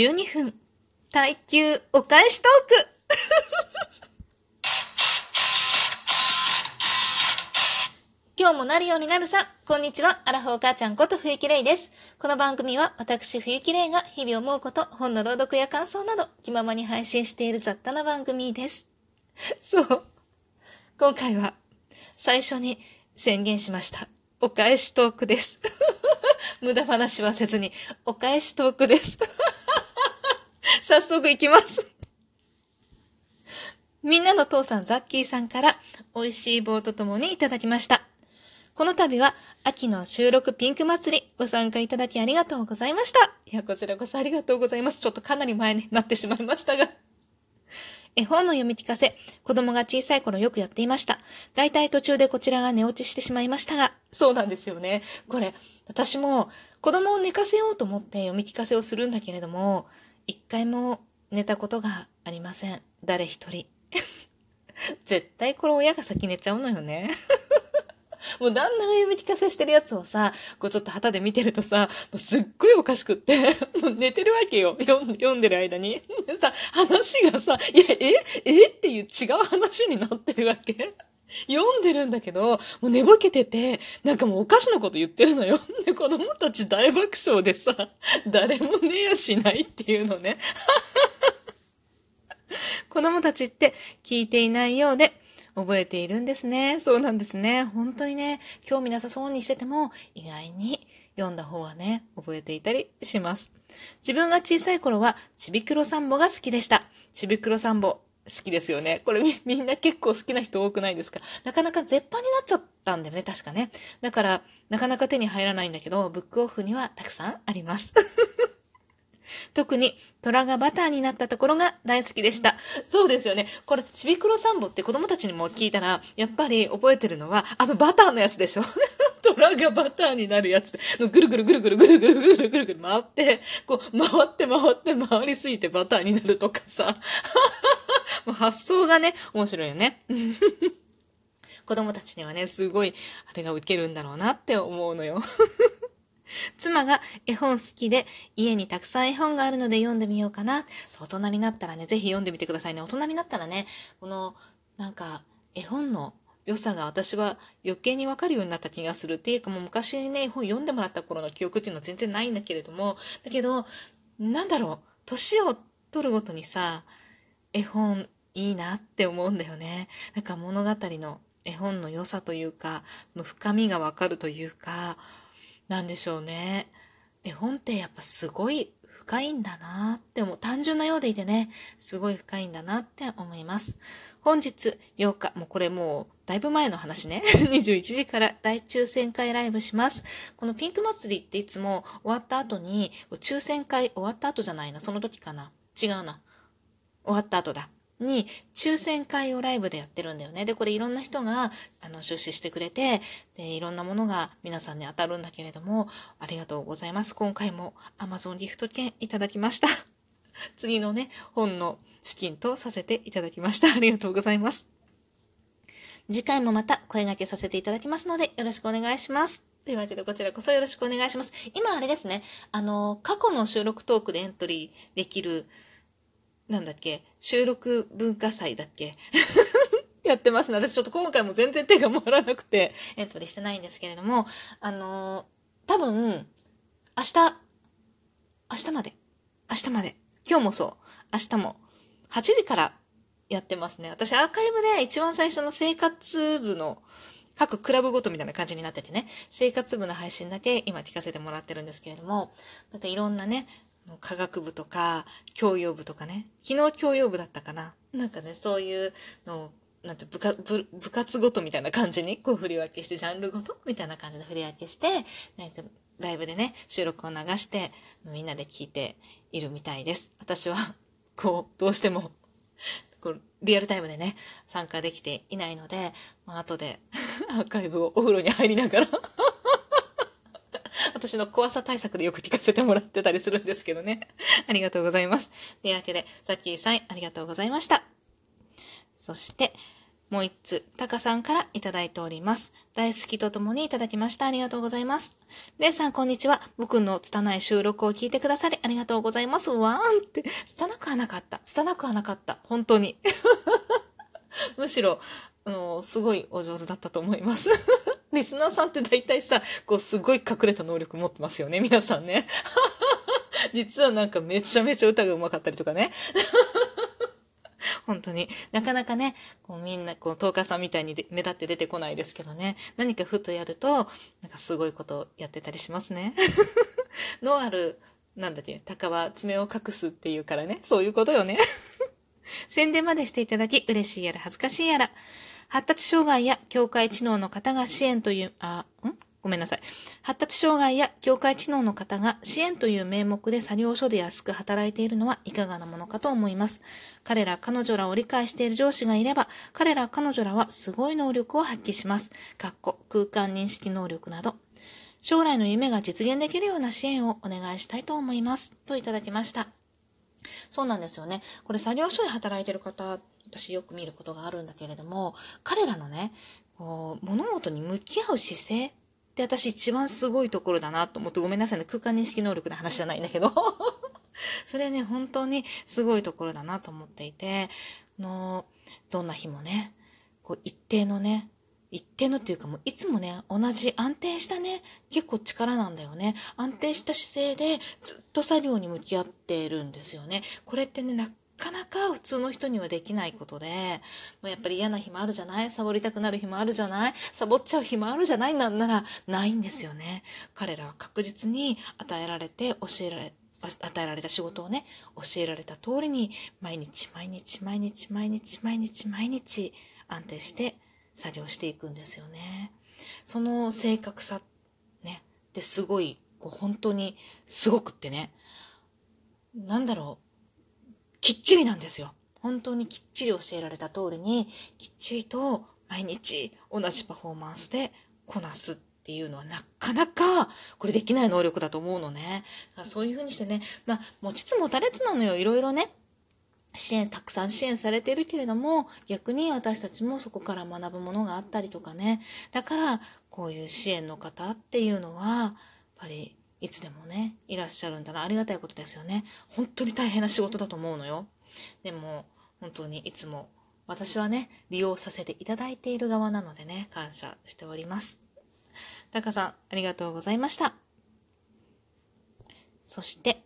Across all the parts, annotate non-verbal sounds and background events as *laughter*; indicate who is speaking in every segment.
Speaker 1: 12分。耐久お返しトーク *laughs* 今日もなるようになるさ。こんにちは。アラフォー母ちゃんこと冬木玲です。この番組は私冬木玲が日々思うこと、本の朗読や感想など気ままに配信している雑多な番組です。*laughs* そう。今回は最初に宣言しました。お返しトークです。*laughs* 無駄話はせずに、お返しトークです。早速行きます。みんなの父さんザッキーさんから美味しい棒とともにいただきました。この度は秋の収録ピンク祭りご参加いただきありがとうございました。いや、こちらこそありがとうございます。ちょっとかなり前になってしまいましたが。絵本の読み聞かせ、子供が小さい頃よくやっていました。大体途中でこちらが寝落ちしてしまいましたが、そうなんですよね。これ、私も子供を寝かせようと思って読み聞かせをするんだけれども、一回も寝たことがありません。誰一人。*laughs* 絶対これ親が先寝ちゃうのよね。*laughs* もう旦那が読み聞かせしてるやつをさ、こうちょっと旗で見てるとさ、もうすっごいおかしくって、*laughs* もう寝てるわけよ。読んでる間に。さ、話がさ、いや、ええっていう違う話になってるわけ。読んでるんだけど、もう寝ぼけてて、なんかもうおかしなこと言ってるのよ。*laughs* で、子供たち大爆笑でさ、誰も寝やしないっていうのね。*laughs* 子供たちって聞いていないようで、覚えているんですね。そうなんですね。本当にね、興味なさそうにしてても、意外に読んだ方はね、覚えていたりします。自分が小さい頃は、ちびくろサンボが好きでした。ちびくろサンボ、好きですよね。これみ、みんな結構好きな人多くないですか？なかなか絶版になっちゃったんだよね、確かね。だから、なかなか手に入らないんだけど、ブックオフにはたくさんあります。*laughs* 特に虎がバターになったところが大好きでした。そうですよね。これ、ちびくろサンボって子供たちにも聞いたら、やっぱり覚えてるのは、あのバターのやつでしょ？*laughs* 虎がバターになるやつ、ぐるぐるぐるぐるぐるぐるぐるぐるぐる回って、こう、回って回って回りすぎてバターになるとかさ。*laughs* もう発想がね、面白いよね。*laughs* 子供たちにはね、すごい、あれが受けるんだろうなって思うのよ。*laughs* 妻が絵本好きで、家にたくさん絵本があるので読んでみようかな。大人になったらね、ぜひ読んでみてくださいね。大人になったらね、この、なんか、絵本の良さが私は余計にわかるようになった気がするっていうかもう昔にね、絵本読んでもらった頃の記憶っていうのは全然ないんだけれども、だけど、なんだろう、年を取るごとにさ、絵本いいなって思うんだよね。なんか物語の絵本の良さというか、その深みがわかるというか、なんでしょうね。絵本ってやっぱすごい深いんだなって思う。単純なようでいてね、すごい深いんだなって思います。本日8日、もうこれもうだいぶ前の話ね。*laughs* 21時から大抽選会ライブします。このピンク祭りっていつも終わった後に、抽選会終わった後じゃないな、その時かな。違うな。終わった後だ。に抽選会をライブでやってるんだよね。で、これいろんな人があの出資してくれて、で、いろんなものが皆さんに当たるんだけれども、ありがとうございます。今回も Amazon ギフト券いただきました。*laughs* 次のね、本の資金とさせていただきました。ありがとうございます。次回もまた声掛けさせていただきますので、よろしくお願いします。というわけで、こちらこそよろしくお願いします。今あれですね、あの、過去の収録トークでエントリーできる、なんだっけ、収録文化祭だっけ？*laughs* やってますね。私ちょっと今回も全然手が回らなくて。エントリーしてないんですけれども、あのー、多分、明日、明日まで、明日まで、今日もそう、明日も、8時からやってますね。私アーカイブで一番最初の生活部の各クラブごとみたいな感じになっててね、生活部の配信だけ今聞かせてもらってるんですけれども、だっていろんなね、科学部とか、教養部とかね。昨日教養部だったかな。なんかね、そういうのを、なんて部活、部活ごとみたいな感じに、こう振り分けして、ジャンルごと？みたいな感じで振り分けして、なんかライブでね、収録を流して、みんなで聞いているみたいです。私は、こう、どうしても、こう、リアルタイムでね、参加できていないので、まあ、後でアーカイブをお風呂に入りながら私の怖さ対策でよく聞かせてもらってたりするんですけどね。*laughs* ありがとうございます。というわけで、さっきーさん、ありがとうございました。そして、もう一つ、タカさんからいただいております。大好きとともにいただきました。ありがとうございます。レイさん、こんにちは。僕の拙い収録を聞いてくださりありがとうございます。わーんって、拙くはなかった。拙くはなかった。本当に。*laughs* むしろ、あの、すごいお上手だったと思います。*laughs* リスナーさんって大体さ、こう、すごい隠れた能力持ってますよね、皆さんね。*laughs* 実はなんかめちゃめちゃ歌が上手かったりとかね。*laughs* 本当に。なかなかね、こうみんな、こう、トーカさんみたいにで目立って出てこないですけどね。何かふとやると、なんかすごいことやってたりしますね。*laughs* のある、なんだっけ、鷹は爪を隠すっていうからね。そういうことよね。宣伝までしていただき、嬉しいやら恥ずかしいやら。発達障害や境界知能の方が支援という、あ、ん？ごめんなさい。発達障害や境界知能の方が支援という名目で作業所で安く働いているのはいかがなものかと思います。彼ら彼女らを理解している上司がいれば、彼ら彼女らはすごい能力を発揮します。かっこ空間認識能力など。将来の夢が実現できるような支援をお願いしたいと思います。といただきました。そうなんですよね。これ作業所で働いてる方、私よく見ることがあるんだけれども、彼らのね、こう、物事に向き合う姿勢って私一番すごいところだなと思って、ごめんなさいね、空間認識能力の話じゃないんだけど。*laughs* それね、本当にすごいところだなと思っていて、の、どんな日もね、こう一定のね、一定のっていうかもういつもね、同じ安定したね、結構力なんだよね。安定した姿勢でずっと作業に向き合ってるんですよね。これってね、なかなか普通の人にはできないことで、もうやっぱり嫌な日もあるじゃない？サボりたくなる日もあるじゃない？サボっちゃう日もあるじゃない？なんならないんですよね。彼らは確実に与えられて教えられ、与えられた仕事をね、教えられた通りに、毎日毎日毎日毎日毎日毎日安定して作業していくんですよね。その正確さ、ね、ってすごい、こう本当にすごくってね、なんだろう、きっちりなんですよ。本当にきっちり教えられた通りに、きっちりと毎日同じパフォーマンスでこなすっていうのはなかなかこれできない能力だと思うのね。そういうふうにしてね、まあ、持ちつ持たれつなのよ、いろいろね。支援、たくさん支援されているけれども、逆に私たちもそこから学ぶものがあったりとかね。だから、こういう支援の方っていうのは、やっぱり、いつでもね、いらっしゃるんだな。ありがたいことですよね。本当に大変な仕事だと思うのよ。でも、本当にいつも、私はね、利用させていただいている側なのでね、感謝しております。タカさん、ありがとうございました。そして、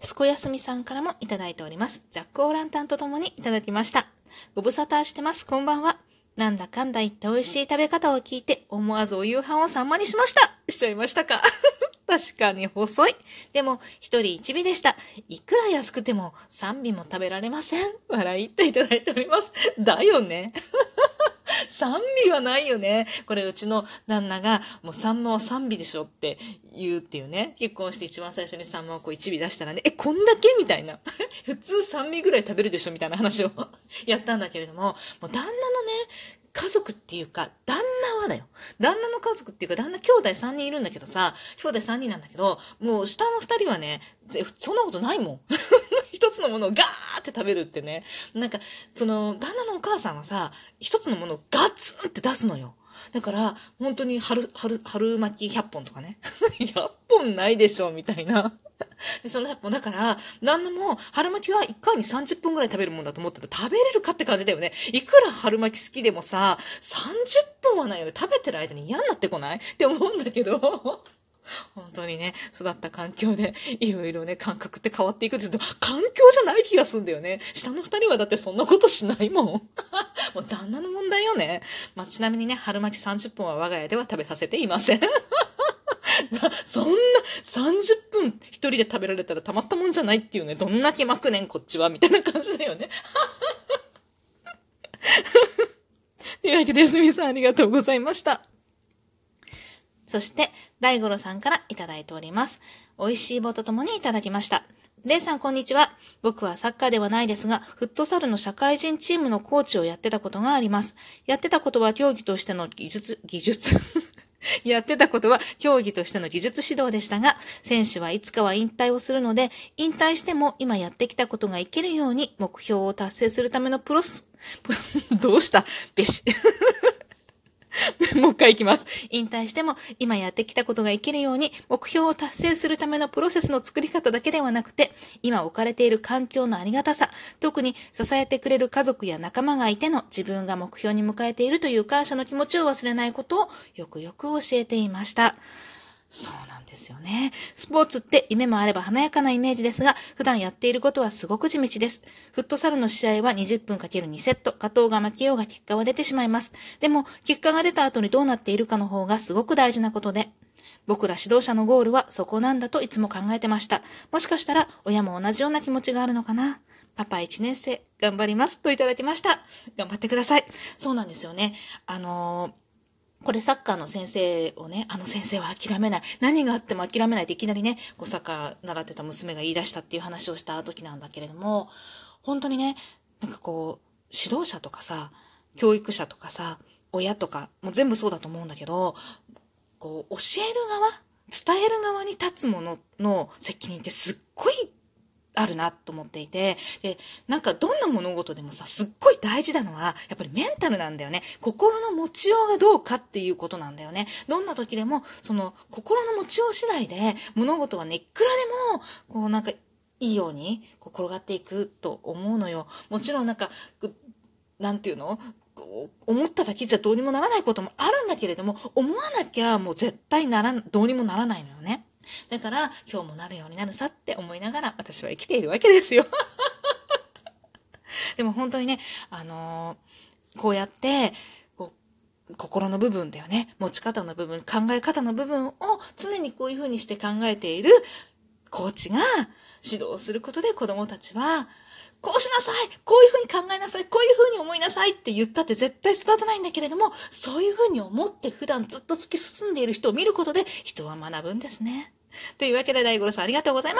Speaker 1: すこやすみさんからもいただいております。ジャック・オーランタンと共にいただきました。ご無沙汰してます。こんばんは。なんだかんだ言って美味しい食べ方を聞いて、思わずお夕飯を3枚にしました。しちゃいましたか *laughs* 確かに細い。でも、一人一尾でした。いくら安くても3尾も食べられません。笑いっていただいております。だよね。3尾はないよね。これうちの旦那が、もうサンマは賛美でしょって言うっていうね。結婚して一番最初にサンマをこう一尾出したらね、え、こんだけみたいな。*laughs* 普通三尾ぐらい食べるでしょみたいな話を *laughs* やったんだけれども、もう旦那のね、家族っていうか、旦那はだよ。旦那の家族っていうか、旦那兄弟3人いるんだけどさ、兄弟3人なんだけど、もう下の2人はね、そんなことないもん。*laughs* 一つのものをガーって食べるってね。なんか、その、旦那のお母さんはさ、一つのものをガツンって出すのよ。だから、本当に春、春、春巻き100本とかね。*laughs* 100本ないでしょ、みたいな。*laughs* で、その100本、だから、旦那も、春巻きは1回に30分ぐらい食べるもんだと思ってた食べれるかって感じだよね。いくら春巻き好きでもさ、30分はないよね。食べてる間に嫌になってこない？って思うんだけど。*laughs* 本当にね、育った環境で、*laughs* いろいろね、感覚って変わっていくんですけど、環境じゃない気がすんだよね。下の二人はだってそんなことしないもん。*laughs* もう旦那の問題よね。まあ、ちなみにね、春巻き30分は我が家では食べさせていません。そんな30分一人で食べられたらたまったもんじゃないっていうね、どんだけ巻くねん、こっちは、みたいな感じだよね。というわけで、すみさんありがとうございました。そして、大五郎さんからいただいております。美味しい棒とともにいただきました。レイさん、こんにちは。僕はサッカーではないですが、フットサルの社会人チームのコーチをやってたことがあります。やってたことは競技としての技術、技術？*laughs* やってたことは競技としての技術指導でしたが、選手はいつかは引退をするので、引退しても今やってきたことが生きるように目標を達成するためのプロス、*laughs* どうした？べし。*laughs* もう一回行きます。引退しても今やってきたことが生きるように目標を達成するためのプロセスの作り方だけではなくて、今置かれている環境のありがたさ、特に支えてくれる家族や仲間がいての自分が目標に向かえているという感謝の気持ちを忘れないことをよくよく教えていました。そうなんですよね。スポーツって夢もあれば華やかなイメージですが、普段やっていることはすごく地道です。フットサルの試合は20分 ×2 セット、加藤が負けようが結果は出てしまいます。でも、結果が出た後にどうなっているかの方がすごく大事なことで、僕ら指導者のゴールはそこなんだといつも考えてました。もしかしたら親も同じような気持ちがあるのかな。パパ1年生、頑張ります。といただきました。頑張ってください。そうなんですよね。あのーこれサッカーの先生をね、あの先生は諦めない。何があっても諦めないっていきなりね、こうサッカー習ってた娘が言い出したっていう話をした時なんだけれども、本当にね、なんかこう、指導者とかさ、教育者とかさ、親とか、もう全部そうだと思うんだけど、こう、教える側伝える側に立つものの責任ってすっごいあるなと思っていて、で、なんかどんな物事でもさ、すっごい大事なのは、やっぱりメンタルなんだよね。心の持ちようがどうかっていうことなんだよね。どんな時でも、その、心の持ちよう次第で、物事はね、いくらでも、こうなんか、いいように、こう転がっていくと思うのよ。もちろんなんか、なんていうの？思っただけじゃどうにもならないこともあるんだけれども、思わなきゃもう絶対なら、どうにもならないのよね。だから、今日もなるようになるさって思いながら私は生きているわけですよ。*laughs* でも本当にね、あのー、こうやって、心の部分だよね。持ち方の部分、考え方の部分を常にこういう風にして考えているコーチが指導することで子供たちは、こうしなさいこういうふうに考えなさいこういうふうに思いなさいって言ったって絶対育たないんだけれども、そういうふうに思って普段ずっと突き進んでいる人を見ることで人は学ぶんですね。というわけで大五郎さんありがとうございました。